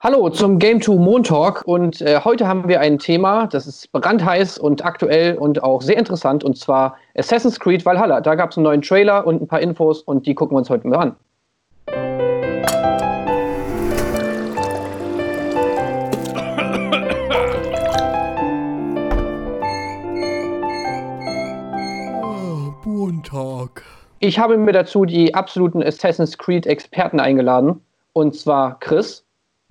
Hallo zum Game 2 Montalk und äh, heute haben wir ein Thema, das ist brandheiß und aktuell und auch sehr interessant und zwar Assassin's Creed Valhalla. Da gab es einen neuen Trailer und ein paar Infos und die gucken wir uns heute mal an. Montag. Ich habe mir dazu die absoluten Assassin's Creed Experten eingeladen und zwar Chris.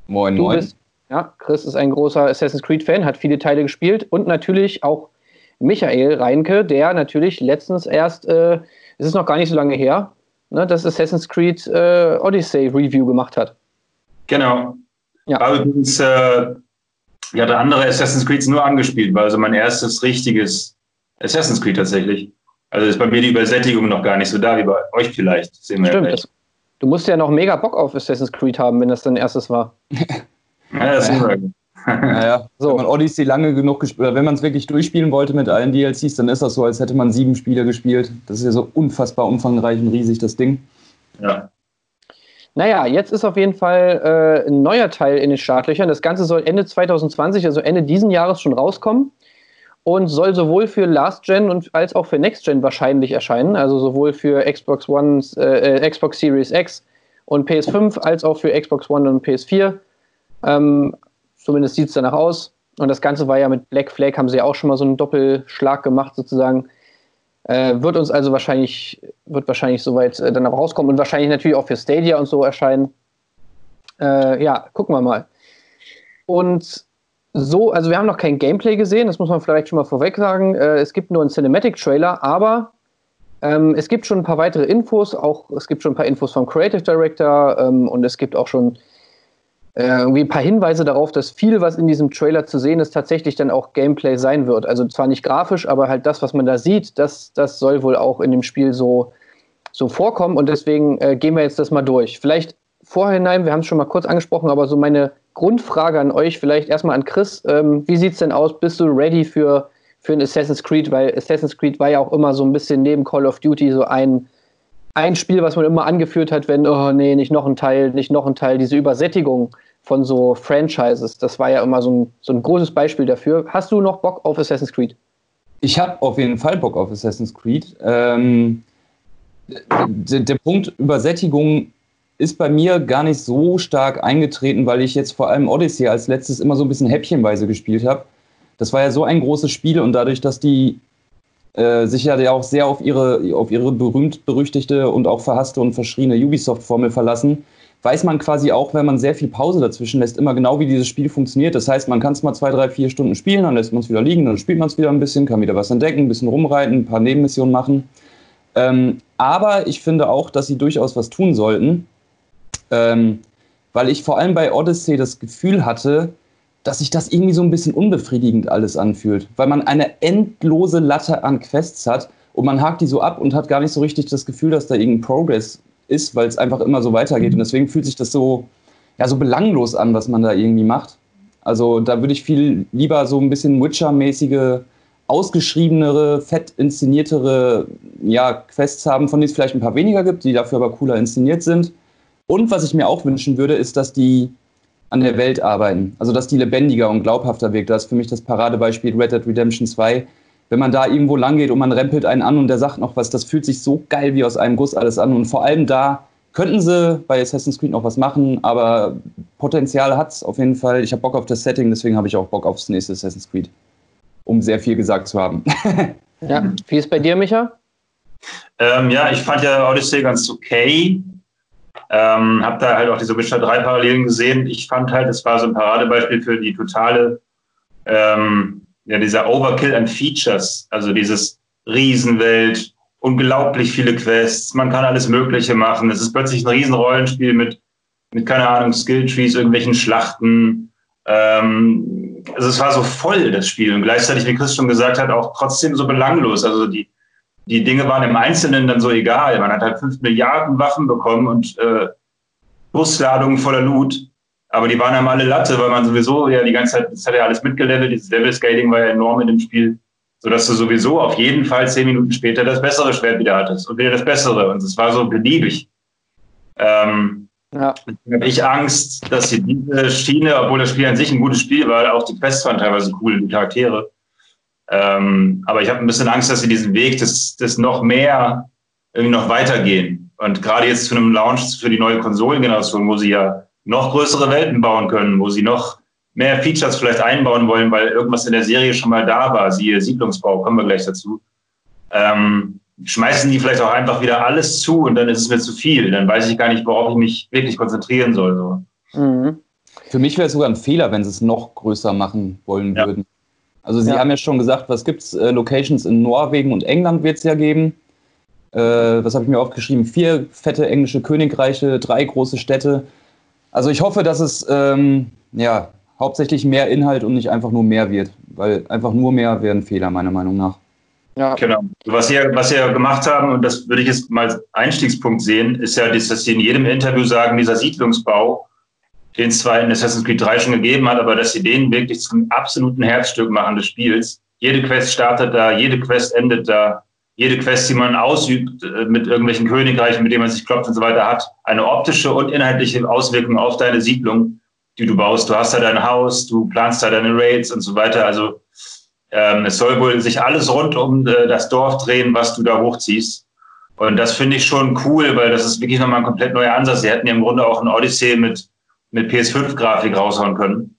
Moin, Du moin. bist, ja, Chris ist ein großer Assassin's Creed-Fan, hat viele Teile gespielt und natürlich auch Michael Reinke, der natürlich letztens erst, äh, es ist noch gar nicht so lange her, ne, das Assassin's Creed äh, Odyssey Review gemacht hat. Genau. Ja. War übrigens, äh, ich hatte andere Assassin's Creeds nur angespielt, war also mein erstes richtiges Assassin's Creed tatsächlich. Also ist bei mir die Übersättigung noch gar nicht so da wie bei euch vielleicht. Sehen wir Stimmt. Das, du musst ja noch mega Bock auf Assassin's Creed haben, wenn das dein erstes war. Ja, das wir. Naja, So. wenn man Odyssey lange genug gespielt, oder wenn man es wirklich durchspielen wollte mit allen DLCs, dann ist das so, als hätte man sieben Spiele gespielt. Das ist ja so unfassbar umfangreich und riesig, das Ding. ja. Naja, jetzt ist auf jeden Fall äh, ein neuer Teil in den Startlöchern. Das Ganze soll Ende 2020, also Ende diesen Jahres schon rauskommen und soll sowohl für Last Gen und als auch für Next Gen wahrscheinlich erscheinen. Also sowohl für Xbox One, äh, Xbox Series X und PS5 als auch für Xbox One und PS4. Ähm, zumindest sieht es danach aus. Und das Ganze war ja mit Black Flag, haben sie ja auch schon mal so einen Doppelschlag gemacht sozusagen. Äh, wird uns also wahrscheinlich, wird wahrscheinlich soweit äh, dann auch rauskommen und wahrscheinlich natürlich auch für Stadia und so erscheinen. Äh, ja, gucken wir mal. Und so, also wir haben noch kein Gameplay gesehen, das muss man vielleicht schon mal vorweg sagen. Äh, es gibt nur einen Cinematic-Trailer, aber ähm, es gibt schon ein paar weitere Infos, auch es gibt schon ein paar Infos vom Creative Director ähm, und es gibt auch schon äh, irgendwie ein paar Hinweise darauf, dass viel, was in diesem Trailer zu sehen ist, tatsächlich dann auch Gameplay sein wird. Also zwar nicht grafisch, aber halt das, was man da sieht, das, das soll wohl auch in dem Spiel so, so vorkommen. Und deswegen äh, gehen wir jetzt das mal durch. Vielleicht vorhinein, wir haben es schon mal kurz angesprochen, aber so meine Grundfrage an euch, vielleicht erstmal an Chris. Ähm, wie sieht es denn aus? Bist du ready für, für ein Assassin's Creed? Weil Assassin's Creed war ja auch immer so ein bisschen neben Call of Duty so ein, ein Spiel, was man immer angeführt hat, wenn, oh nee, nicht noch ein Teil, nicht noch ein Teil, diese Übersättigung von so Franchises, das war ja immer so ein, so ein großes Beispiel dafür. Hast du noch Bock auf Assassin's Creed? Ich habe auf jeden Fall Bock auf Assassin's Creed. Ähm, der, der Punkt Übersättigung ist bei mir gar nicht so stark eingetreten, weil ich jetzt vor allem Odyssey als letztes immer so ein bisschen häppchenweise gespielt habe. Das war ja so ein großes Spiel und dadurch, dass die äh, sich ja auch sehr auf ihre, auf ihre berühmt-berüchtigte und auch verhasste und verschriene Ubisoft-Formel verlassen, weiß man quasi auch, wenn man sehr viel Pause dazwischen lässt, immer genau, wie dieses Spiel funktioniert. Das heißt, man kann es mal zwei, drei, vier Stunden spielen, dann lässt man es wieder liegen, dann spielt man es wieder ein bisschen, kann wieder was entdecken, ein bisschen rumreiten, ein paar Nebenmissionen machen. Ähm, aber ich finde auch, dass sie durchaus was tun sollten, ähm, weil ich vor allem bei Odyssey das Gefühl hatte, dass sich das irgendwie so ein bisschen unbefriedigend alles anfühlt, weil man eine endlose Latte an Quests hat und man hakt die so ab und hat gar nicht so richtig das Gefühl, dass da irgendein Progress ist, weil es einfach immer so weitergeht. Und deswegen fühlt sich das so, ja, so belanglos an, was man da irgendwie macht. Also da würde ich viel lieber so ein bisschen Witcher-mäßige, ausgeschriebenere, fett inszeniertere ja, Quests haben, von denen es vielleicht ein paar weniger gibt, die dafür aber cooler inszeniert sind. Und was ich mir auch wünschen würde, ist, dass die an der Welt arbeiten. Also dass die lebendiger und glaubhafter wirkt. Das ist für mich das Paradebeispiel Red Dead Redemption 2 wenn man da irgendwo lang geht und man rempelt einen an und der sagt noch was, das fühlt sich so geil wie aus einem Guss alles an. Und vor allem da könnten sie bei Assassin's Creed noch was machen, aber Potenzial hat es auf jeden Fall. Ich habe Bock auf das Setting, deswegen habe ich auch Bock aufs nächste Assassin's Creed. Um sehr viel gesagt zu haben. Ja, wie ist bei dir, Micha? Ähm, ja, ich fand ja Odyssey ganz okay. Ähm, hab da halt auch diese Witcher 3 Parallelen gesehen. Ich fand halt, es war so ein Paradebeispiel für die totale ähm, ja, dieser Overkill an Features, also dieses Riesenwelt, unglaublich viele Quests, man kann alles Mögliche machen. Es ist plötzlich ein Riesenrollenspiel mit, mit keine Ahnung, Skilltrees, irgendwelchen Schlachten. Ähm, also es war so voll, das Spiel. Und gleichzeitig, wie Chris schon gesagt hat, auch trotzdem so belanglos. Also die, die Dinge waren im Einzelnen dann so egal. Man hat halt fünf Milliarden Waffen bekommen und äh, Busladungen voller Loot. Aber die waren einem alle Latte, weil man sowieso ja die ganze Zeit, das hat ja alles mitgelevelt, dieses Level-Scaling war ja enorm in dem Spiel, sodass du sowieso auf jeden Fall zehn Minuten später das bessere Schwert wieder hattest und wieder das bessere. Und es war so beliebig. Ähm, Ja. habe ich Angst, dass sie diese Schiene, obwohl das Spiel an sich ein gutes Spiel war, auch die Quests waren teilweise cool, die Charaktere. Ähm, aber ich habe ein bisschen Angst, dass sie diesen Weg des, des noch mehr irgendwie noch weitergehen. Und gerade jetzt zu einem Launch für die neue Konsolengeneration, wo sie ja noch größere Welten bauen können, wo sie noch mehr Features vielleicht einbauen wollen, weil irgendwas in der Serie schon mal da war, siehe Siedlungsbau, kommen wir gleich dazu. Ähm, schmeißen die vielleicht auch einfach wieder alles zu und dann ist es mir zu viel. Dann weiß ich gar nicht, worauf ich mich wirklich konzentrieren soll. So. Mhm. Für mich wäre es sogar ein Fehler, wenn sie es noch größer machen wollen ja. würden. Also Sie ja. haben ja schon gesagt, was gibt es? Äh, Locations in Norwegen und England wird es ja geben. Äh, was habe ich mir aufgeschrieben? Vier fette englische Königreiche, drei große Städte. Also ich hoffe, dass es ähm, ja, hauptsächlich mehr Inhalt und nicht einfach nur mehr wird. Weil einfach nur mehr wäre ein Fehler, meiner Meinung nach. Ja. Genau. Was sie, was sie ja gemacht haben, und das würde ich jetzt mal als Einstiegspunkt sehen, ist ja, dass sie in jedem Interview sagen, dieser Siedlungsbau, den in Assassin's Creed 3 schon gegeben hat, aber dass sie den wirklich zum absoluten Herzstück machen des Spiels. Jede Quest startet da, jede Quest endet da, jede Quest, die man ausübt äh, mit irgendwelchen Königreichen, mit denen man sich klopft und so weiter, hat eine optische und inhaltliche Auswirkung auf deine Siedlung, die du baust. Du hast da dein Haus, du planst da deine Raids und so weiter. Also ähm, es soll wohl sich alles rund um äh, das Dorf drehen, was du da hochziehst. Und das finde ich schon cool, weil das ist wirklich nochmal ein komplett neuer Ansatz. Sie hätten ja im Grunde auch ein Odyssey mit, mit PS5-Grafik raushauen können.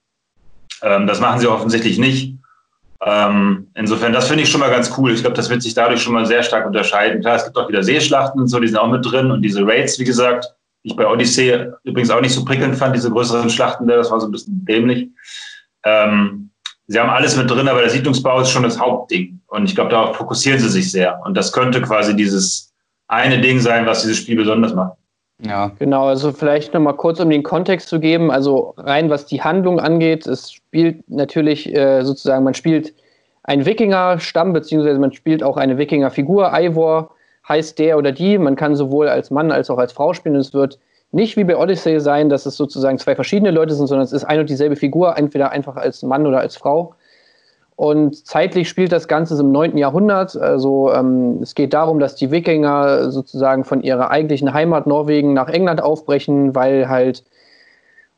Ähm, das machen sie offensichtlich nicht. Ähm, insofern, das finde ich schon mal ganz cool. Ich glaube, das wird sich dadurch schon mal sehr stark unterscheiden. Klar, es gibt auch wieder Seeschlachten und so, die sind auch mit drin und diese Raids, wie gesagt, ich bei Odyssey übrigens auch nicht so prickelnd fand, diese größeren Schlachten, das war so ein bisschen dämlich. Ähm, Sie haben alles mit drin, aber der Siedlungsbau ist schon das Hauptding. Und ich glaube, darauf fokussieren sie sich sehr. Und das könnte quasi dieses eine Ding sein, was dieses Spiel besonders macht. Ja, genau. Also vielleicht nochmal kurz, um den Kontext zu geben. Also rein was die Handlung angeht, es spielt natürlich äh, sozusagen, man spielt einen Wikinger-Stamm, beziehungsweise man spielt auch eine Wikinger-Figur. Ivor heißt der oder die. Man kann sowohl als Mann als auch als Frau spielen. Es wird nicht wie bei Odyssey sein, dass es sozusagen zwei verschiedene Leute sind, sondern es ist ein und dieselbe Figur, entweder einfach als Mann oder als Frau. Und zeitlich spielt das Ganze im 9. Jahrhundert. Also ähm, es geht darum, dass die Wikinger sozusagen von ihrer eigentlichen Heimat Norwegen nach England aufbrechen, weil halt,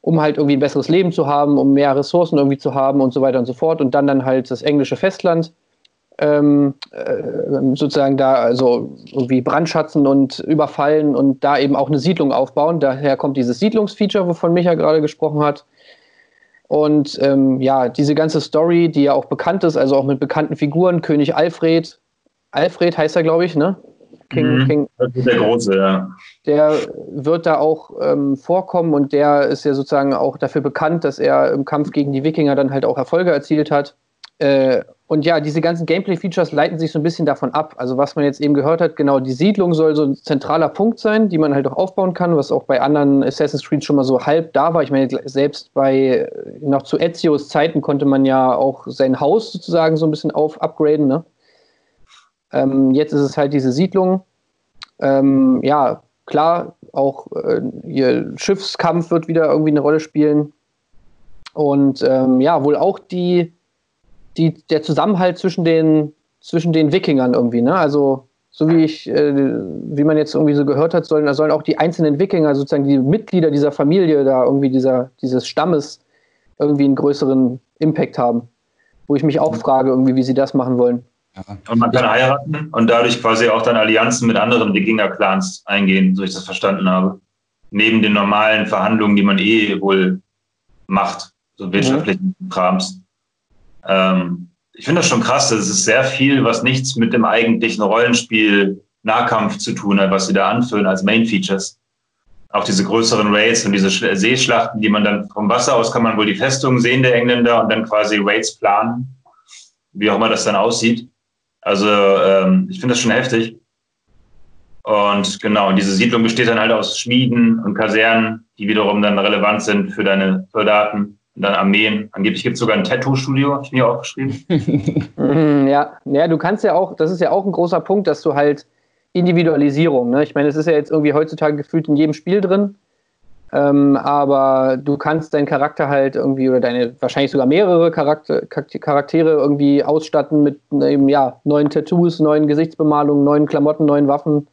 um halt irgendwie ein besseres Leben zu haben, um mehr Ressourcen irgendwie zu haben und so weiter und so fort. Und dann dann halt das englische Festland ähm, äh, sozusagen da also irgendwie brandschatzen und überfallen und da eben auch eine Siedlung aufbauen. Daher kommt dieses Siedlungsfeature, wovon Micha gerade gesprochen hat. Und ähm, ja, diese ganze Story, die ja auch bekannt ist, also auch mit bekannten Figuren, König Alfred, Alfred heißt er, glaube ich, ne? King, mhm, King. Der Große, ja. Der wird da auch ähm, vorkommen und der ist ja sozusagen auch dafür bekannt, dass er im Kampf gegen die Wikinger dann halt auch Erfolge erzielt hat. Äh, und ja, diese ganzen Gameplay-Features leiten sich so ein bisschen davon ab. Also was man jetzt eben gehört hat, genau, die Siedlung soll so ein zentraler Punkt sein, die man halt auch aufbauen kann, was auch bei anderen Assassin's Creed schon mal so halb da war. Ich meine, selbst bei noch zu Ezios Zeiten konnte man ja auch sein Haus sozusagen so ein bisschen auf upgraden. Ne? Ähm, jetzt ist es halt diese Siedlung. Ähm, ja, klar, auch äh, ihr Schiffskampf wird wieder irgendwie eine Rolle spielen. Und ähm, ja, wohl auch die die, der Zusammenhalt zwischen den, zwischen den Wikingern irgendwie, ne? Also, so wie ich, äh, wie man jetzt irgendwie so gehört hat, sollen, sollen auch die einzelnen Wikinger, sozusagen die Mitglieder dieser Familie da irgendwie dieser, dieses Stammes irgendwie einen größeren Impact haben. Wo ich mich auch frage, irgendwie, wie sie das machen wollen. Und man kann heiraten und dadurch quasi auch dann Allianzen mit anderen Wikinger-Clans eingehen, so ich das verstanden habe. Neben den normalen Verhandlungen, die man eh wohl macht, so wirtschaftlichen mhm. Krams. Ähm, ich finde das schon krass. Es ist sehr viel, was nichts mit dem eigentlichen Rollenspiel Nahkampf zu tun hat, was sie da anführen als Main Features. Auch diese größeren Raids und diese Seeschlachten, die man dann vom Wasser aus kann man wohl die Festung sehen der Engländer und dann quasi Raids planen, wie auch immer das dann aussieht. Also ähm, ich finde das schon heftig. Und genau, und diese Siedlung besteht dann halt aus Schmieden und Kasernen, die wiederum dann relevant sind für deine Soldaten und dann Armeen. Angeblich gibt es sogar ein Tattoo-Studio, habe ich mir aufgeschrieben. Mhm, ja. ja, du kannst ja auch, das ist ja auch ein großer Punkt, dass du halt Individualisierung, ne? ich meine, es ist ja jetzt irgendwie heutzutage gefühlt in jedem Spiel drin, ähm, aber du kannst deinen Charakter halt irgendwie oder deine wahrscheinlich sogar mehrere Charakter, Charaktere irgendwie ausstatten mit eben, ja, neuen Tattoos, neuen Gesichtsbemalungen, neuen Klamotten, neuen Waffen.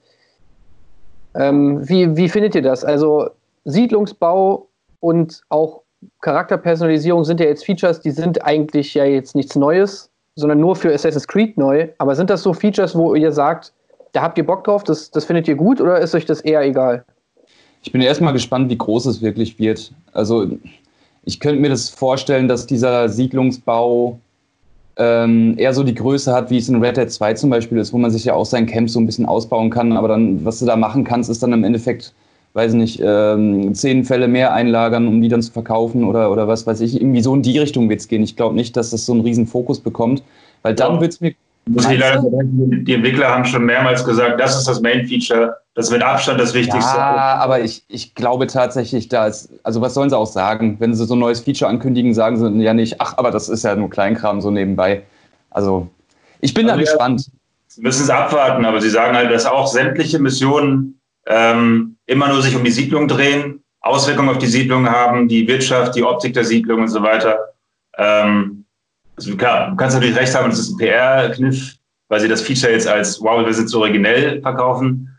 Ähm, wie, wie findet ihr das? Also Siedlungsbau und auch Charakterpersonalisierung sind ja jetzt Features, die sind eigentlich ja jetzt nichts Neues, sondern nur für Assassin's Creed neu. Aber sind das so Features, wo ihr sagt, da habt ihr Bock drauf, das, das findet ihr gut oder ist euch das eher egal? Ich bin erstmal gespannt, wie groß es wirklich wird. Also ich könnte mir das vorstellen, dass dieser Siedlungsbau ähm, eher so die Größe hat, wie es in Red Dead 2 zum Beispiel ist, wo man sich ja auch sein Camp so ein bisschen ausbauen kann. Aber dann, was du da machen kannst, ist dann im Endeffekt, weiß nicht, ähm, zehn Fälle mehr einlagern, um die dann zu verkaufen oder, oder was weiß ich. Irgendwie so in die Richtung wird es gehen. Ich glaube nicht, dass das so einen riesen Fokus bekommt, weil dann ja. wird es mir leider die Entwickler haben schon mehrmals gesagt, das ist das Main-Feature, das ist mit Abstand das Wichtigste. Ja, aber ich, ich glaube tatsächlich, da ist, also was sollen sie auch sagen? Wenn sie so ein neues Feature ankündigen, sagen sie ja nicht, ach, aber das ist ja nur Kleinkram so nebenbei. Also, ich bin also da gespannt. Sie müssen es abwarten, aber sie sagen halt, dass auch sämtliche Missionen ähm, immer nur sich um die Siedlung drehen, Auswirkungen auf die Siedlung haben, die Wirtschaft, die Optik der Siedlung und so weiter. Ähm, also klar, du kannst natürlich recht haben, das ist ein PR-Kniff, weil sie das Feature jetzt als wow, wir sind so originell verkaufen.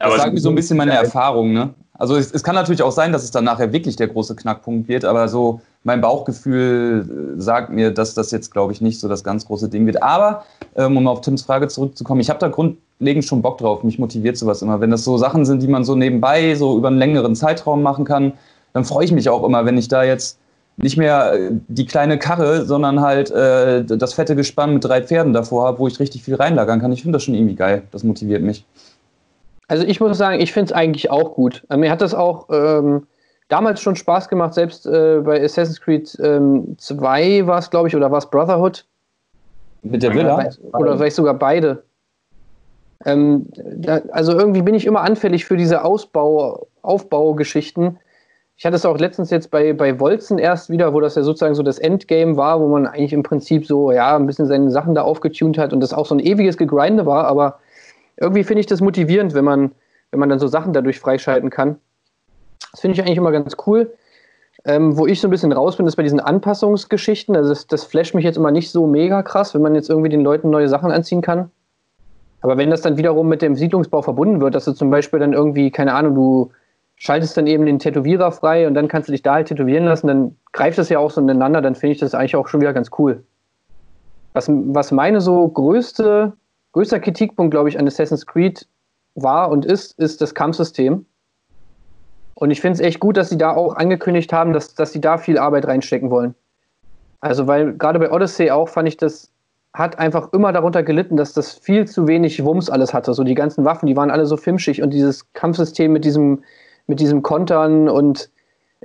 Aber das sagt mir so ein bisschen meine Erfahrung, ne? Also es, es, kann natürlich auch sein, dass es dann nachher wirklich der große Knackpunkt wird, aber so mein Bauchgefühl äh, sagt mir, dass das jetzt, glaube ich, nicht so das ganz große Ding wird. Aber ähm, um auf Tims Frage zurückzukommen, ich habe da grundlegend schon Bock drauf. Mich motiviert sowas immer. Wenn das so Sachen sind, die man so nebenbei so über einen längeren Zeitraum machen kann, dann freue ich mich auch immer, wenn ich da jetzt nicht mehr äh, die kleine Karre, sondern halt äh, das fette Gespann mit drei Pferden davor habe, wo ich richtig viel reinlagern kann. Ich finde das schon irgendwie geil. Das motiviert mich. Also ich muss sagen, ich finde es eigentlich auch gut. Mir hat das auch ähm, damals schon Spaß gemacht, selbst äh, bei Assassin's Creed ähm, 2 war es, glaube ich, oder war es Brotherhood? Mit der Villa? Oder vielleicht sogar beide. Ähm, da, also irgendwie bin ich immer anfällig für diese Ausbau, Aufbaugeschichten ich hatte es auch letztens jetzt bei, bei Wolzen erst wieder, wo das ja sozusagen so das Endgame war, wo man eigentlich im Prinzip so, ja, ein bisschen seine Sachen da aufgetunt hat und das auch so ein ewiges Gegrinde war, aber irgendwie finde ich das motivierend, wenn man, wenn man dann so Sachen dadurch freischalten kann. Das finde ich eigentlich immer ganz cool. Ähm, wo ich so ein bisschen raus bin, ist bei diesen Anpassungsgeschichten. Also das, das flasht mich jetzt immer nicht so mega krass, wenn man jetzt irgendwie den Leuten neue Sachen anziehen kann. Aber wenn das dann wiederum mit dem Siedlungsbau verbunden wird, dass du zum Beispiel dann irgendwie, keine Ahnung, du schaltest dann eben den Tätowierer frei und dann kannst du dich da halt tätowieren lassen, dann greift das ja auch so ineinander, dann finde ich das eigentlich auch schon wieder ganz cool. Was, was meine so größte, größter Kritikpunkt, glaube ich, an Assassin's Creed war und ist, ist das Kampfsystem. Und ich finde es echt gut, dass sie da auch angekündigt haben, dass, dass sie da viel Arbeit reinstecken wollen. Also, weil gerade bei Odyssey auch fand ich das, hat einfach immer darunter gelitten, dass das viel zu wenig Wumms alles hatte. So die ganzen Waffen, die waren alle so fimschig und dieses Kampfsystem mit diesem, mit diesem Kontern und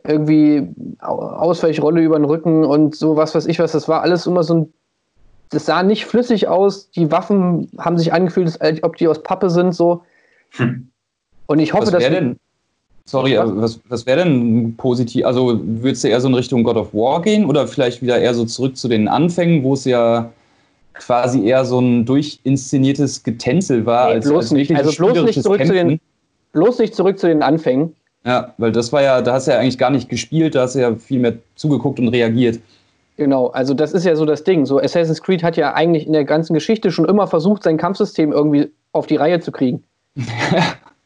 irgendwie Ausweichrolle über den Rücken und so was weiß ich was. Das war alles immer so ein. Das sah nicht flüssig aus. Die Waffen haben sich angefühlt, als ob die aus Pappe sind, so. Hm. Und ich hoffe, was dass. Denn, sorry, was, was wäre denn positiv? Also, würdest du eher so in Richtung God of War gehen oder vielleicht wieder eher so zurück zu den Anfängen, wo es ja quasi eher so ein durchinszeniertes Getänzel war? Nee, als, bloß als nicht. Also, bloß nicht zurück zu den bloß nicht zurück zu den Anfängen. Ja, weil das war ja, da hast du ja eigentlich gar nicht gespielt, da hast du ja viel mehr zugeguckt und reagiert. Genau, also das ist ja so das Ding. So Assassin's Creed hat ja eigentlich in der ganzen Geschichte schon immer versucht, sein Kampfsystem irgendwie auf die Reihe zu kriegen.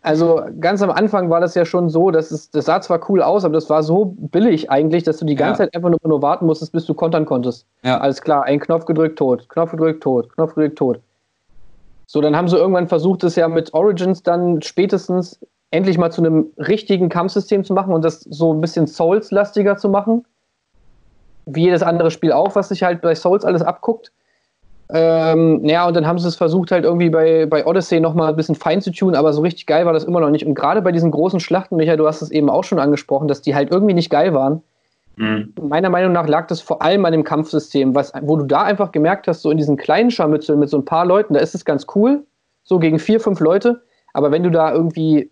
also ganz am Anfang war das ja schon so, dass es, das sah zwar cool aus, aber das war so billig eigentlich, dass du die ganze ja. Zeit einfach nur, nur warten musstest, bis du kontern konntest. Ja. Alles klar, ein Knopf gedrückt, tot, Knopf gedrückt, tot, Knopf gedrückt, tot. So, dann haben sie irgendwann versucht, es ja mit Origins dann spätestens endlich mal zu einem richtigen Kampfsystem zu machen und das so ein bisschen Souls-lastiger zu machen. Wie jedes andere Spiel auch, was sich halt bei Souls alles abguckt. Ähm, ja, und dann haben sie es versucht, halt irgendwie bei, bei Odyssey nochmal ein bisschen fein zu tun, aber so richtig geil war das immer noch nicht. Und gerade bei diesen großen Schlachten, Michael, du hast es eben auch schon angesprochen, dass die halt irgendwie nicht geil waren. Mhm. Meiner Meinung nach lag das vor allem an dem Kampfsystem, was, wo du da einfach gemerkt hast, so in diesen kleinen Scharmützeln mit so ein paar Leuten, da ist es ganz cool, so gegen vier, fünf Leute. Aber wenn du da irgendwie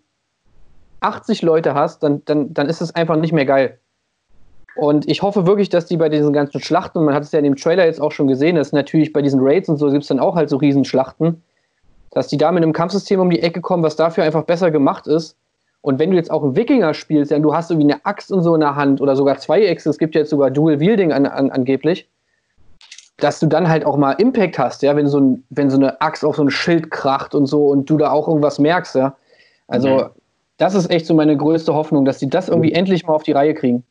80 Leute hast, dann, dann, dann ist es einfach nicht mehr geil. Und ich hoffe wirklich, dass die bei diesen ganzen Schlachten, und man hat es ja in dem Trailer jetzt auch schon gesehen, dass natürlich bei diesen Raids und so gibt es dann auch halt so Riesenschlachten, dass die da mit einem Kampfsystem um die Ecke kommen, was dafür einfach besser gemacht ist und wenn du jetzt auch einen Wikinger spielst, ja, du hast irgendwie eine Axt und so in der Hand oder sogar zwei Äxte, es gibt ja jetzt sogar Dual Wielding an, an, angeblich, dass du dann halt auch mal Impact hast, ja, wenn so, ein, wenn so eine Axt auf so ein Schild kracht und so und du da auch irgendwas merkst, ja. Also, mhm. Das ist echt so meine größte Hoffnung, dass sie das irgendwie endlich mal auf die Reihe kriegen.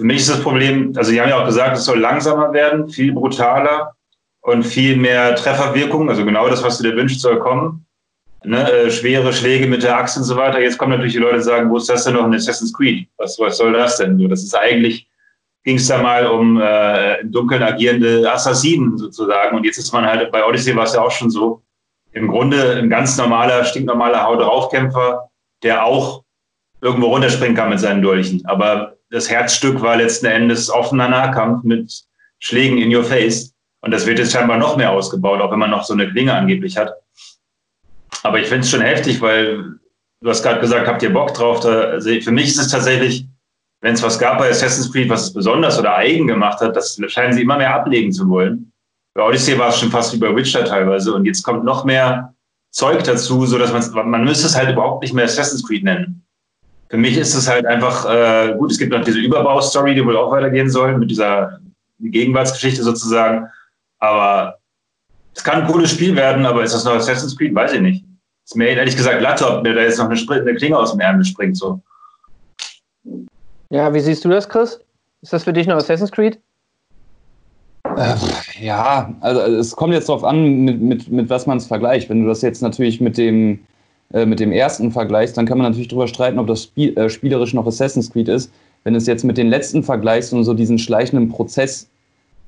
Für mich ist das Problem, also Sie haben ja auch gesagt, es soll langsamer werden, viel brutaler und viel mehr Trefferwirkung, also genau das, was du dir wünschst, soll kommen. Ne, äh, schwere Schläge mit der Axt und so weiter. Jetzt kommen natürlich die Leute, die sagen, wo ist das denn noch in Assassin's Creed? Was, was soll das denn? Das ist eigentlich, ging es da mal um äh, im Dunkeln agierende Assassinen sozusagen. Und jetzt ist man halt, bei Odyssey war es ja auch schon so, im Grunde ein ganz normaler, stinknormaler Haut draufkämpfer der auch irgendwo runterspringen kann mit seinen Dolchen. Aber das Herzstück war letzten Endes offener Nahkampf mit Schlägen in your face. Und das wird jetzt scheinbar noch mehr ausgebaut, auch wenn man noch so eine Klinge angeblich hat. Aber ich finde es schon heftig, weil du hast gerade gesagt, habt ihr Bock drauf? Da, also für mich ist es tatsächlich, wenn es was gab bei Assassin's Creed, was es besonders oder eigen gemacht hat, das scheinen sie immer mehr ablegen zu wollen. Bei Odyssey war es schon fast wie bei Witcher teilweise. Und jetzt kommt noch mehr Zeug dazu, so dass man, man müsste es halt überhaupt nicht mehr Assassin's Creed nennen. Für mich ist es halt einfach, äh, gut, es gibt noch diese Überbaustory, die wohl auch weitergehen soll, mit dieser Gegenwartsgeschichte sozusagen. Aber es kann ein cooles Spiel werden, aber ist das noch Assassin's Creed? Weiß ich nicht. Ist mir ehrlich gesagt Latte, ob mir da jetzt noch eine, eine Klinge aus dem Ärmel springt. So. Ja, wie siehst du das, Chris? Ist das für dich noch Assassin's Creed? Äh, ja, also es kommt jetzt darauf an, mit, mit, mit was man es vergleicht. Wenn du das jetzt natürlich mit dem, äh, mit dem ersten vergleichst, dann kann man natürlich darüber streiten, ob das Spiel, äh, spielerisch noch Assassin's Creed ist. Wenn es jetzt mit den letzten vergleichst und so diesen schleichenden Prozess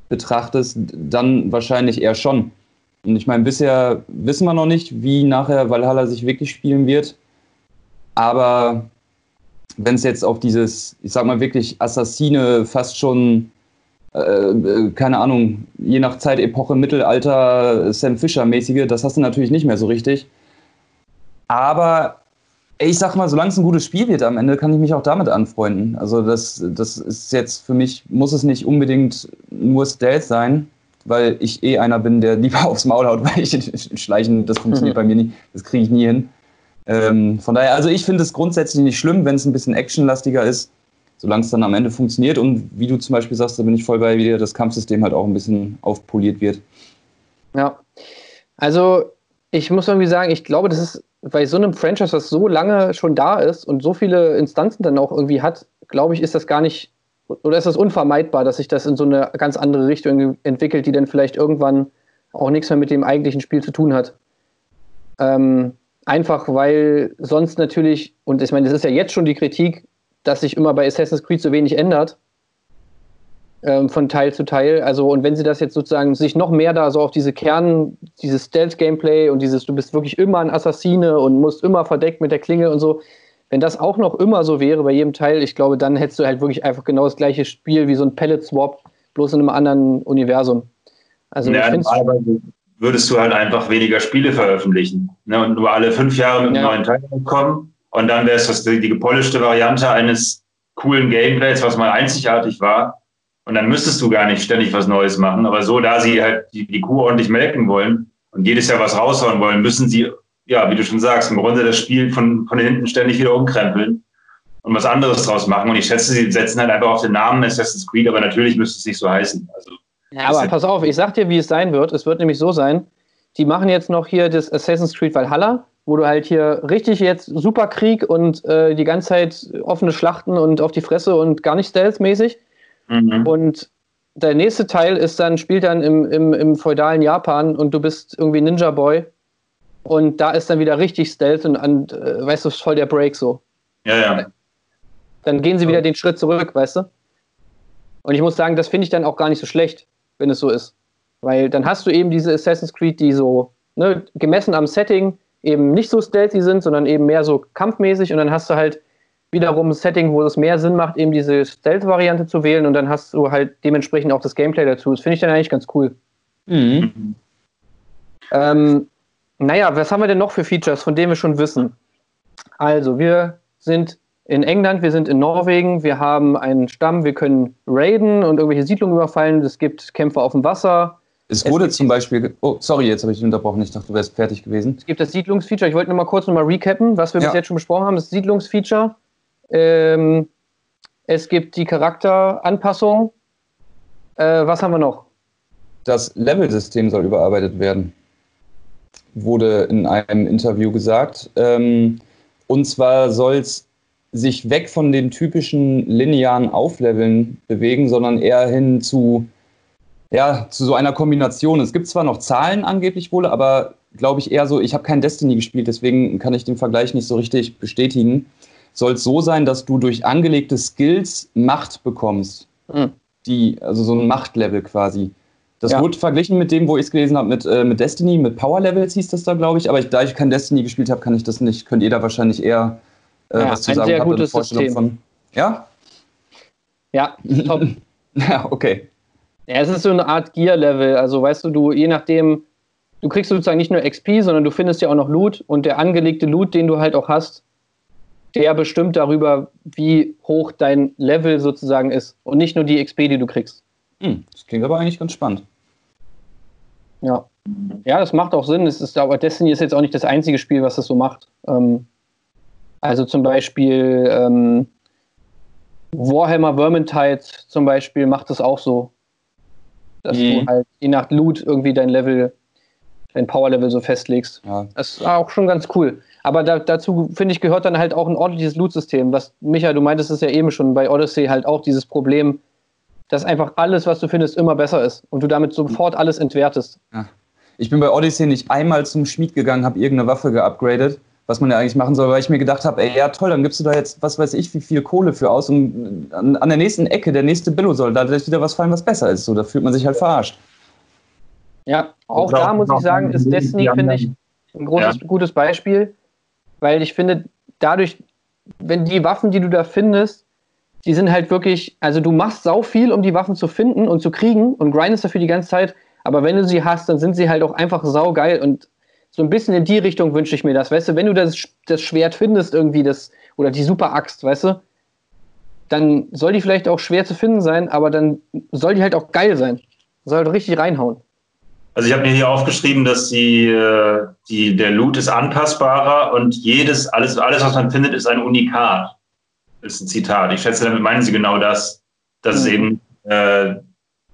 betrachtest, dann wahrscheinlich eher schon. Und ich meine, bisher wissen wir noch nicht, wie nachher Valhalla sich wirklich spielen wird. Aber wenn es jetzt auf dieses, ich sag mal wirklich Assassine, fast schon, äh, äh keine Ahnung, je nach Zeitepoche, Mittelalter, Sam Fisher-mäßige, das hast du natürlich nicht mehr so richtig. Aber ich sag mal, solange es ein gutes Spiel wird am Ende, kann ich mich auch damit anfreunden. Also das, das ist jetzt für mich, muss es nicht unbedingt nur Stealth sein, weil ich eh einer bin, der lieber aufs Maul haut, weil ich schleichen, das funktioniert mhm. bei mir nicht, das kriege ich nie hin. Ähm, von daher, also ich finde es grundsätzlich nicht schlimm, wenn es ein bisschen actionlastiger ist, solange es dann am Ende funktioniert und wie du zum Beispiel sagst, da bin ich voll bei dir, das Kampfsystem halt auch ein bisschen aufpoliert wird. Ja, also ich muss irgendwie sagen, ich glaube, das ist bei so einem Franchise, was so lange schon da ist und so viele Instanzen dann auch irgendwie hat, glaube ich, ist das gar nicht oder ist es unvermeidbar, dass sich das in so eine ganz andere Richtung entwickelt, die dann vielleicht irgendwann auch nichts mehr mit dem eigentlichen Spiel zu tun hat? Ähm, einfach weil sonst natürlich, und ich meine, das ist ja jetzt schon die Kritik, dass sich immer bei Assassin's Creed so wenig ändert, ähm, von Teil zu Teil. Also, und wenn sie das jetzt sozusagen sich noch mehr da so auf diese Kern, dieses Stealth-Gameplay und dieses, du bist wirklich immer ein Assassine und musst immer verdeckt mit der Klinge und so, wenn das auch noch immer so wäre bei jedem Teil, ich glaube, dann hättest du halt wirklich einfach genau das gleiche Spiel wie so ein Pellet-Swap, bloß in einem anderen Universum. Also ja, normalerweise würdest du halt einfach weniger Spiele veröffentlichen ne, und nur alle fünf Jahre mit einem ja. neuen Teil kommen und dann wäre es die, die gepolischte Variante eines coolen Gameplays, was mal einzigartig war. Und dann müsstest du gar nicht ständig was Neues machen. Aber so, da sie halt die, die Kuh ordentlich melken wollen und jedes Jahr was raushauen wollen, müssen sie ja, wie du schon sagst, im Grunde das Spiel von, von hinten ständig wieder umkrempeln und was anderes draus machen. Und ich schätze, sie setzen halt einfach auf den Namen Assassin's Creed, aber natürlich müsste es nicht so heißen. Also, ja, aber pass auf, ich sag dir, wie es sein wird. Es wird nämlich so sein, die machen jetzt noch hier das Assassin's Creed Valhalla, wo du halt hier richtig jetzt super Krieg und äh, die ganze Zeit offene Schlachten und auf die Fresse und gar nicht Stealth-mäßig. Mhm. Und der nächste Teil ist dann, spielt dann im, im, im feudalen Japan und du bist irgendwie Ninja Boy und da ist dann wieder richtig Stealth und, und äh, weißt du, voll der Break so. Ja, ja. Dann gehen sie wieder den Schritt zurück, weißt du? Und ich muss sagen, das finde ich dann auch gar nicht so schlecht, wenn es so ist. Weil dann hast du eben diese Assassin's Creed, die so, ne, gemessen am Setting, eben nicht so stealthy sind, sondern eben mehr so kampfmäßig. Und dann hast du halt wiederum ein Setting, wo es mehr Sinn macht, eben diese Stealth-Variante zu wählen. Und dann hast du halt dementsprechend auch das Gameplay dazu. Das finde ich dann eigentlich ganz cool. Mhm. Ähm, naja, was haben wir denn noch für Features, von denen wir schon wissen? Also, wir sind in England, wir sind in Norwegen, wir haben einen Stamm, wir können raiden und irgendwelche Siedlungen überfallen. Es gibt Kämpfe auf dem Wasser. Es wurde es zum Beispiel, oh, sorry, jetzt habe ich dich unterbrochen, ich dachte, du wärst fertig gewesen. Es gibt das Siedlungsfeature, ich wollte nur mal kurz noch mal recappen, was wir ja. bis jetzt schon besprochen haben. Das Siedlungsfeature. Ähm, es gibt die Charakteranpassung. Äh, was haben wir noch? Das Level-System soll überarbeitet werden wurde in einem Interview gesagt. Ähm, Und zwar soll es sich weg von den typischen linearen Aufleveln bewegen, sondern eher hin zu, ja, zu so einer Kombination. Es gibt zwar noch Zahlen angeblich wohl, aber glaube ich eher so, ich habe kein Destiny gespielt, deswegen kann ich den Vergleich nicht so richtig bestätigen. Soll es so sein, dass du durch angelegte Skills Macht bekommst. Mhm. Die, also so ein Machtlevel quasi. Das ja. wurde verglichen mit dem, wo ich es gelesen habe, mit, äh, mit Destiny, mit Power Levels hieß das da, glaube ich. Aber ich, da ich kein Destiny gespielt habe, kann ich das nicht, könnt ihr da wahrscheinlich eher äh, ja, was zu sagen. Ein sehr gutes System. Von, ja? Ja, top. ja, okay. Ja, es ist so eine Art Gear-Level. Also weißt du, du, je nachdem, du kriegst sozusagen nicht nur XP, sondern du findest ja auch noch Loot und der angelegte Loot, den du halt auch hast, der bestimmt darüber, wie hoch dein Level sozusagen ist und nicht nur die XP, die du kriegst. Hm, das klingt aber eigentlich ganz spannend. Ja. Ja, das macht auch Sinn. Es ist, aber Destiny ist jetzt auch nicht das einzige Spiel, was das so macht. Ähm, also zum Beispiel ähm, Warhammer Vermintide zum Beispiel macht das auch so. Dass mhm. du halt je nach Loot irgendwie dein Level, dein Power-Level so festlegst. Ja. Das ist auch schon ganz cool. Aber da, dazu, finde ich, gehört dann halt auch ein ordentliches Loot-System. Was, Micha, du meintest es ja eben schon bei Odyssey halt auch dieses Problem, dass einfach alles, was du findest, immer besser ist und du damit sofort alles entwertest. Ja. Ich bin bei Odyssey nicht einmal zum Schmied gegangen, habe irgendeine Waffe geupgradet, was man ja eigentlich machen soll, weil ich mir gedacht habe, ey, ja toll, dann gibst du da jetzt, was weiß ich, wie viel Kohle für aus und an, an der nächsten Ecke, der nächste Billo soll da wieder was fallen, was besser ist. So, da fühlt man sich halt verarscht. Ja, auch da muss ich sagen, ist Destiny, finde ich, ein großes, ja. gutes Beispiel, weil ich finde, dadurch, wenn die Waffen, die du da findest, die sind halt wirklich, also du machst sau viel, um die Waffen zu finden und zu kriegen und grindest dafür die ganze Zeit, aber wenn du sie hast, dann sind sie halt auch einfach sau geil und so ein bisschen in die Richtung wünsche ich mir das, weißt du, wenn du das, das Schwert findest irgendwie, das, oder die super Axt, weißt du, dann soll die vielleicht auch schwer zu finden sein, aber dann soll die halt auch geil sein. Soll halt richtig reinhauen. Also ich habe mir hier aufgeschrieben, dass die, äh, die, der Loot ist anpassbarer und jedes, alles, alles, was man findet, ist ein Unikat ist ein Zitat. Ich schätze, damit meinen Sie genau das, dass es mhm. eben, äh,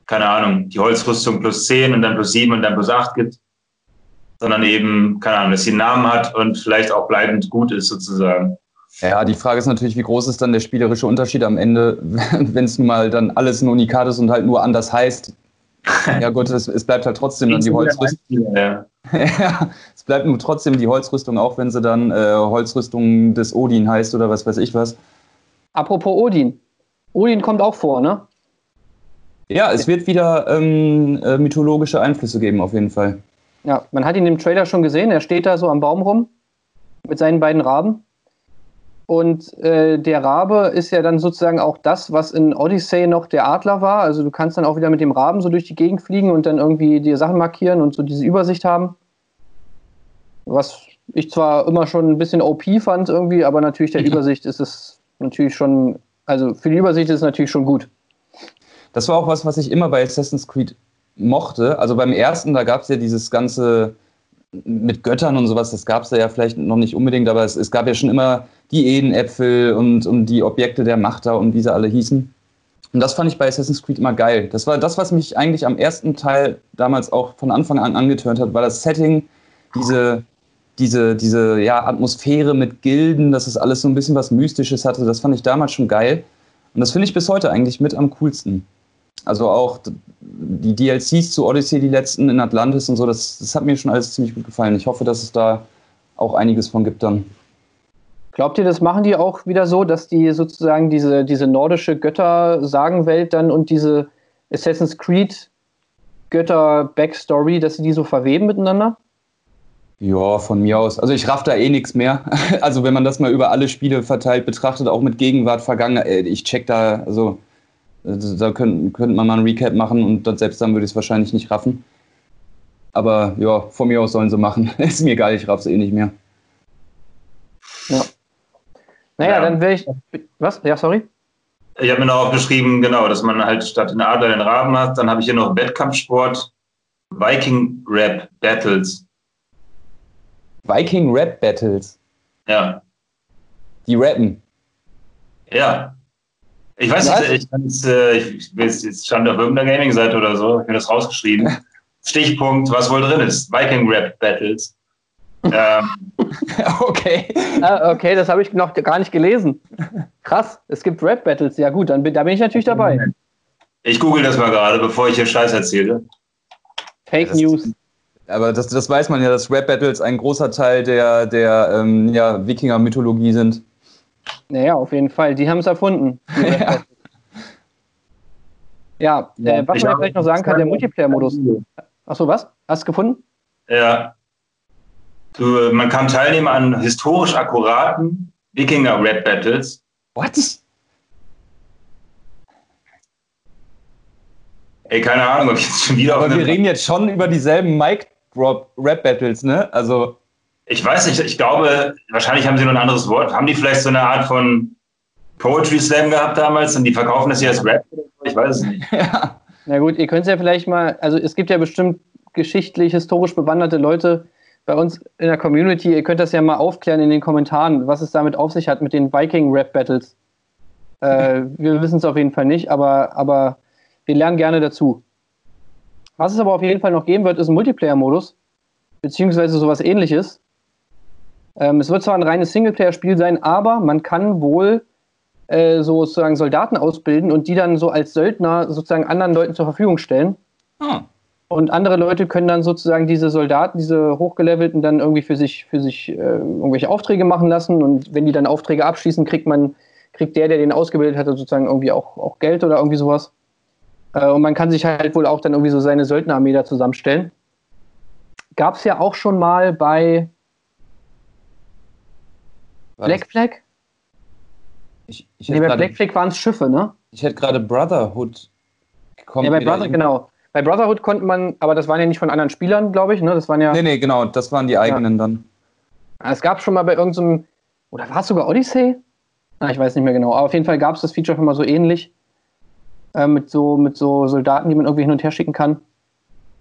keine Ahnung, die Holzrüstung plus 10 und dann plus 7 und dann plus 8 gibt, sondern eben, keine Ahnung, dass sie einen Namen hat und vielleicht auch bleibend gut ist sozusagen. Ja, die Frage ist natürlich, wie groß ist dann der spielerische Unterschied am Ende, wenn es nun mal dann alles ein Unikat ist und halt nur anders heißt. Ja gut, es, es bleibt halt trotzdem dann die Holzrüstung. Ja. ja, es bleibt nur trotzdem die Holzrüstung, auch wenn sie dann äh, Holzrüstung des Odin heißt oder was weiß ich was. Apropos Odin. Odin kommt auch vor, ne? Ja, es wird wieder ähm, äh, mythologische Einflüsse geben, auf jeden Fall. Ja, man hat ihn im Trailer schon gesehen. Er steht da so am Baum rum mit seinen beiden Raben. Und äh, der Rabe ist ja dann sozusagen auch das, was in Odyssey noch der Adler war. Also du kannst dann auch wieder mit dem Raben so durch die Gegend fliegen und dann irgendwie dir Sachen markieren und so diese Übersicht haben. Was ich zwar immer schon ein bisschen OP fand irgendwie, aber natürlich der Übersicht ist es natürlich schon, also für die Übersicht ist es natürlich schon gut. Das war auch was, was ich immer bei Assassin's Creed mochte. Also beim ersten, da gab es ja dieses ganze mit Göttern und sowas, das gab es ja vielleicht noch nicht unbedingt, aber es, es gab ja schon immer die Edenäpfel und, und die Objekte der Macht da und wie sie alle hießen. Und das fand ich bei Assassin's Creed immer geil. Das war das, was mich eigentlich am ersten Teil damals auch von Anfang an angetönt hat, war das Setting, diese, diese, diese ja, Atmosphäre mit Gilden, dass es alles so ein bisschen was Mystisches hatte, das fand ich damals schon geil. Und das finde ich bis heute eigentlich mit am coolsten. Also auch die DLCs zu Odyssey, die letzten in Atlantis und so, das, das hat mir schon alles ziemlich gut gefallen. Ich hoffe, dass es da auch einiges von gibt dann. Glaubt ihr, das machen die auch wieder so, dass die sozusagen diese, diese nordische Götter-Sagenwelt dann und diese Assassin's Creed Götter-Backstory, dass sie die so verweben miteinander? Ja, von mir aus. Also ich raff da eh nichts mehr. Also wenn man das mal über alle Spiele verteilt betrachtet, auch mit Gegenwart, Vergangenheit, äh, ich check da, also da könnte könnt man mal ein Recap machen und dann selbst dann würde ich es wahrscheinlich nicht raffen. Aber ja, von mir aus sollen sie machen. Ist mir egal, ich raff's eh nicht mehr. Ja. Naja, ja. dann wäre ich. Was? Ja, sorry? Ich habe mir noch aufgeschrieben, genau, dass man halt statt den Adler den Raben hat. Dann habe ich hier noch Wettkampfsport, Viking Rap Battles. Viking Rap Battles. Ja. Die rappen. Ja. Ich weiß nicht, ich, äh, ich, ich, jetzt stand auf irgendeiner Gaming-Seite oder so, ich habe mir das rausgeschrieben. Stichpunkt, was wohl drin ist. Viking Rap Battles. Ähm. okay. Ah, okay, das habe ich noch gar nicht gelesen. Krass, es gibt Rap Battles. Ja gut, dann da bin ich natürlich dabei. Ich google das mal gerade, bevor ich hier Scheiß erzähle. Fake das, News. Aber das, das weiß man ja, dass Rap Battles ein großer Teil der, der ähm, ja, Wikinger-Mythologie sind. Naja, auf jeden Fall. Die haben es erfunden. ja, ja äh, was man vielleicht noch sagen kann, der Multiplayer-Modus. Achso, was? Hast du gefunden? Ja. Du, man kann teilnehmen an historisch akkuraten Wikinger-Rap-Battles. What? Ey, keine Ahnung, ob ich jetzt schon wieder. Aber wir reden jetzt schon über dieselben Mic-Drop-Rap-Battles, ne? Also. Ich weiß nicht, ich glaube, wahrscheinlich haben sie nur ein anderes Wort. Haben die vielleicht so eine Art von Poetry Slam gehabt damals und die verkaufen das hier als Rap? Ich weiß es nicht. ja. Na gut, ihr könnt es ja vielleicht mal, also es gibt ja bestimmt geschichtlich, historisch bewanderte Leute bei uns in der Community. Ihr könnt das ja mal aufklären in den Kommentaren, was es damit auf sich hat mit den Viking-Rap-Battles. Äh, wir wissen es auf jeden Fall nicht, aber, aber wir lernen gerne dazu. Was es aber auf jeden Fall noch geben wird, ist ein Multiplayer-Modus, beziehungsweise sowas ähnliches. Ähm, es wird zwar ein reines Singleplayer-Spiel sein, aber man kann wohl äh, so sozusagen Soldaten ausbilden und die dann so als Söldner sozusagen anderen Leuten zur Verfügung stellen. Ah. Und andere Leute können dann sozusagen diese Soldaten, diese Hochgelevelten, dann irgendwie für sich, für sich äh, irgendwelche Aufträge machen lassen. Und wenn die dann Aufträge abschließen, kriegt man, kriegt der, der den ausgebildet hat, sozusagen irgendwie auch, auch Geld oder irgendwie sowas. Äh, und man kann sich halt wohl auch dann irgendwie so seine Söldnerarmee da zusammenstellen. Gab es ja auch schon mal bei Black Flag? Ich, ich nee, bei Black Flag waren es Schiffe, ne? Ich hätte gerade Brotherhood gekommen. Ja, bei Brotherhood, genau. Bei Brotherhood konnte man, aber das waren ja nicht von anderen Spielern, glaube ich, ne? Das waren ja. Nee, nee, genau, das waren die eigenen ja. dann. Es gab schon mal bei irgendeinem, oder war es sogar Odyssey? Ah, ich weiß nicht mehr genau. Aber auf jeden Fall gab es das Feature schon mal so ähnlich. Äh, mit, so, mit so Soldaten, die man irgendwie hin und her schicken kann.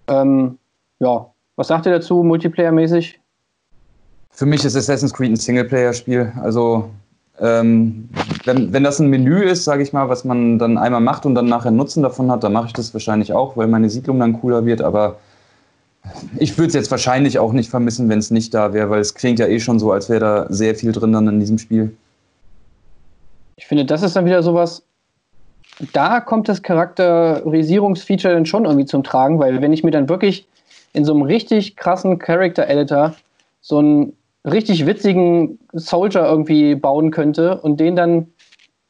Ähm, ja, was sagt ihr dazu, Multiplayer-mäßig? Für mich ist Assassin's Creed ein Singleplayer-Spiel. Also ähm, wenn, wenn das ein Menü ist, sage ich mal, was man dann einmal macht und dann nachher Nutzen davon hat, dann mache ich das wahrscheinlich auch, weil meine Siedlung dann cooler wird. Aber ich würde es jetzt wahrscheinlich auch nicht vermissen, wenn es nicht da wäre, weil es klingt ja eh schon so, als wäre da sehr viel drin dann in diesem Spiel. Ich finde, das ist dann wieder sowas, da kommt das Charakterisierungsfeature dann schon irgendwie zum Tragen, weil wenn ich mir dann wirklich in so einem richtig krassen Character Editor so einen richtig witzigen Soldier irgendwie bauen könnte und den dann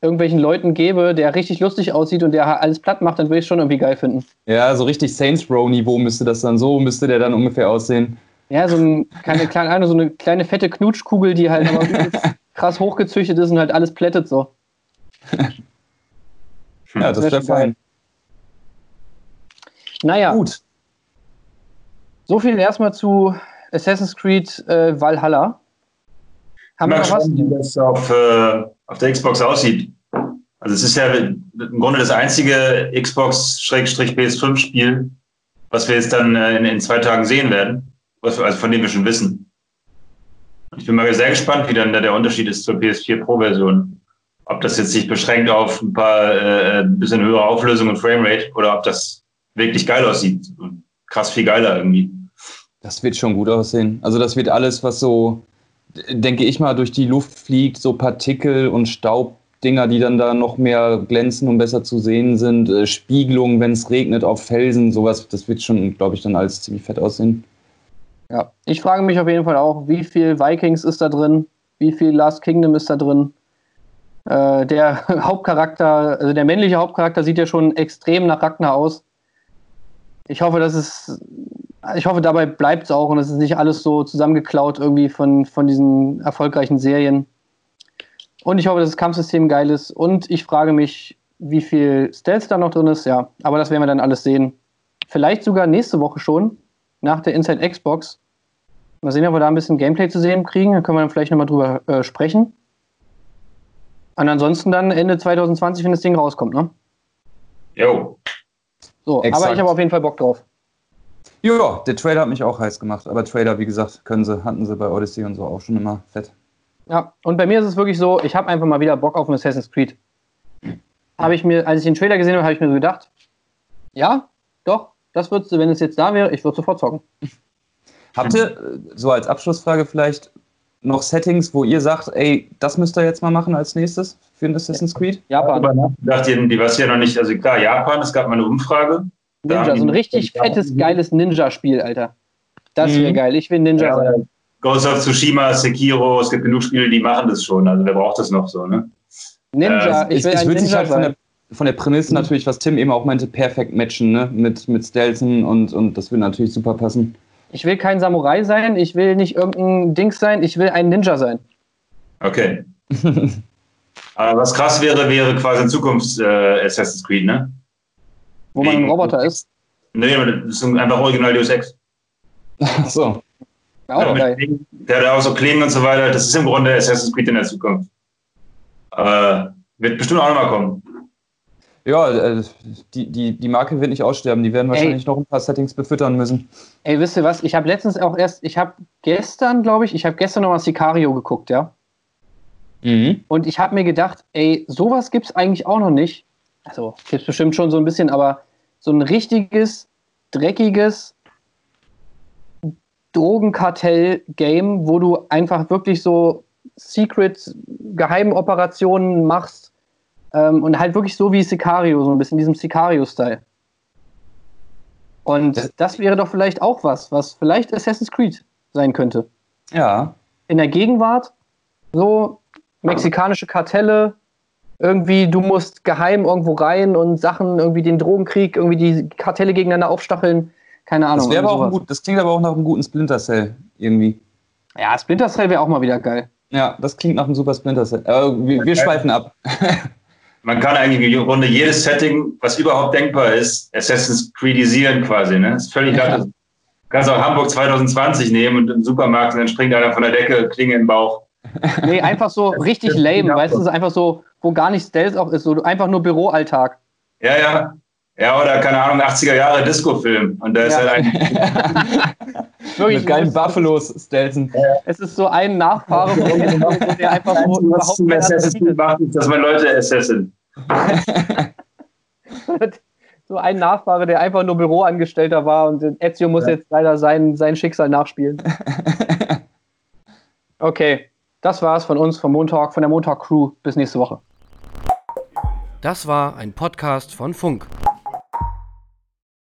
irgendwelchen Leuten gebe, der richtig lustig aussieht und der alles platt macht, dann würde ich es schon irgendwie geil finden. Ja, so richtig Saints Row Niveau müsste das dann so, müsste der dann ungefähr aussehen. Ja, so, ein, keine, kleine, so eine kleine fette Knutschkugel, die halt aber krass hochgezüchtet ist und halt alles plättet so. ja, das wäre fein. Naja. Gut. So viel erstmal zu Assassin's Creed äh, Valhalla. Haben wir was? Wie das auf, äh, auf der Xbox aussieht. Also es ist ja im Grunde das einzige Xbox-PS5-Spiel, was wir jetzt dann äh, in, in, zwei Tagen sehen werden, was, also von dem wir schon wissen. Ich bin mal sehr gespannt, wie dann da der Unterschied ist zur PS4 Pro-Version. Ob das jetzt sich beschränkt auf ein paar äh, bisschen höhere Auflösung und Framerate oder ob das wirklich geil aussieht. Krass viel geiler irgendwie. Das wird schon gut aussehen. Also das wird alles, was so, denke ich mal, durch die Luft fliegt, so Partikel und Staubdinger, die dann da noch mehr glänzen und besser zu sehen sind, äh, Spiegelungen, wenn es regnet auf Felsen, sowas, das wird schon, glaube ich, dann alles ziemlich fett aussehen. Ja, ich frage mich auf jeden Fall auch, wie viel Vikings ist da drin, wie viel Last Kingdom ist da drin. Äh, der Hauptcharakter, also der männliche Hauptcharakter sieht ja schon extrem nach Ragnar aus. Ich hoffe, dass es ich hoffe, dabei bleibt es auch und es ist nicht alles so zusammengeklaut irgendwie von, von diesen erfolgreichen Serien. Und ich hoffe, dass das Kampfsystem geil ist. Und ich frage mich, wie viel Stealth da noch drin ist. Ja, aber das werden wir dann alles sehen. Vielleicht sogar nächste Woche schon, nach der Inside Xbox. Mal sehen, ob wir da ein bisschen Gameplay zu sehen kriegen. Dann können wir dann vielleicht nochmal drüber äh, sprechen. Und ansonsten dann Ende 2020, wenn das Ding rauskommt, ne? Jo. So, Exakt. aber ich habe auf jeden Fall Bock drauf. Ja, der Trailer hat mich auch heiß gemacht. Aber Trailer, wie gesagt, können sie, hatten sie bei Odyssey und so auch schon immer fett. Ja, und bei mir ist es wirklich so, ich habe einfach mal wieder Bock auf ein Assassin's Creed. Habe ich mir, als ich den Trailer gesehen habe, habe ich mir so gedacht, ja, doch, das würdest du, wenn es jetzt da wäre, ich würde sofort zocken. Habt ihr, so als Abschlussfrage vielleicht, noch Settings, wo ihr sagt, ey, das müsst ihr jetzt mal machen als nächstes für ein Assassin's Creed? Japan. Ich dachte, die was ja noch nicht, also klar, Japan, es gab mal eine Umfrage. Ninja, so ein richtig fettes, geiles Ninja-Spiel, Alter. Das wäre mhm. geil. Ich will Ninja ja, sein. Ghost of Tsushima, Sekiro, es gibt genug Spiele, die machen das schon. Also wer braucht das noch so, ne? Ninja, äh, ich will ich, ein Ninja sich halt von der, von der Prämisse mhm. natürlich, was Tim eben auch meinte, perfekt matchen, ne? Mit, mit Stelzen und, und das würde natürlich super passen. Ich will kein Samurai sein, ich will nicht irgendein Dings sein, ich will ein Ninja sein. Okay. Aber was krass wäre, wäre quasi in Zukunft äh, Assassin's Creed, ne? Wo man ein Roboter ist. Nee, das ist einfach original Deus Ex. Ach so. Ja, auch geil. Der hat auch so Klingen und so weiter. Das ist im Grunde Assassin's Creed in der Zukunft. Aber wird bestimmt auch nochmal kommen. Ja, äh, die, die, die Marke wird nicht aussterben. Die werden wahrscheinlich Ey. noch ein paar Settings befüttern müssen. Ey, wisst ihr was? Ich habe letztens auch erst, ich habe gestern, glaube ich, ich habe gestern noch mal Sicario geguckt, ja. Mhm. Und ich habe mir gedacht, ey, sowas gibt es eigentlich auch noch nicht. Also, gibt es bestimmt schon so ein bisschen, aber so ein richtiges, dreckiges Drogenkartell-Game, wo du einfach wirklich so Secret Geheimoperationen machst ähm, und halt wirklich so wie Sicario, so ein bisschen diesem Sicario-Style. Und das, das wäre doch vielleicht auch was, was vielleicht Assassin's Creed sein könnte. Ja. In der Gegenwart, so mexikanische Kartelle, irgendwie, du musst geheim irgendwo rein und Sachen, irgendwie den Drogenkrieg, irgendwie die Kartelle gegeneinander aufstacheln. Keine Ahnung. Das, aber auch gut, das klingt aber auch nach einem guten Splinter Cell irgendwie. Ja, Splinter Cell wäre auch mal wieder geil. Ja, das klingt nach einem super Splinter Cell. Äh, wir, wir schweifen ab. Man kann eigentlich im Grunde jedes Setting, was überhaupt denkbar ist, Assassin's Creedisieren quasi. Ne? Das ist völlig klar. Du kannst auch Hamburg 2020 nehmen und im Supermarkt und dann springt einer von der Decke, Klinge im Bauch. Nee, einfach so richtig lame, weißt du, einfach so, wo gar nicht Stealth auch ist, so einfach nur Büroalltag. Ja, ja. Ja, oder keine Ahnung, 80er Jahre Disco-Film. Und da ist ja. halt ein. Wirklich, Mit geilen Buffalos Stelzen. Es ist so ein Nachfahre der einfach so überhaupt nicht Assassin macht, ist, dass man Leute Assassin. so ein Nachfahre, der einfach nur Büroangestellter war und Ezio muss ja. jetzt leider sein, sein Schicksal nachspielen. Okay, das war's von uns vom Montag, von der Montag Crew. Bis nächste Woche. Das war ein Podcast von Funk.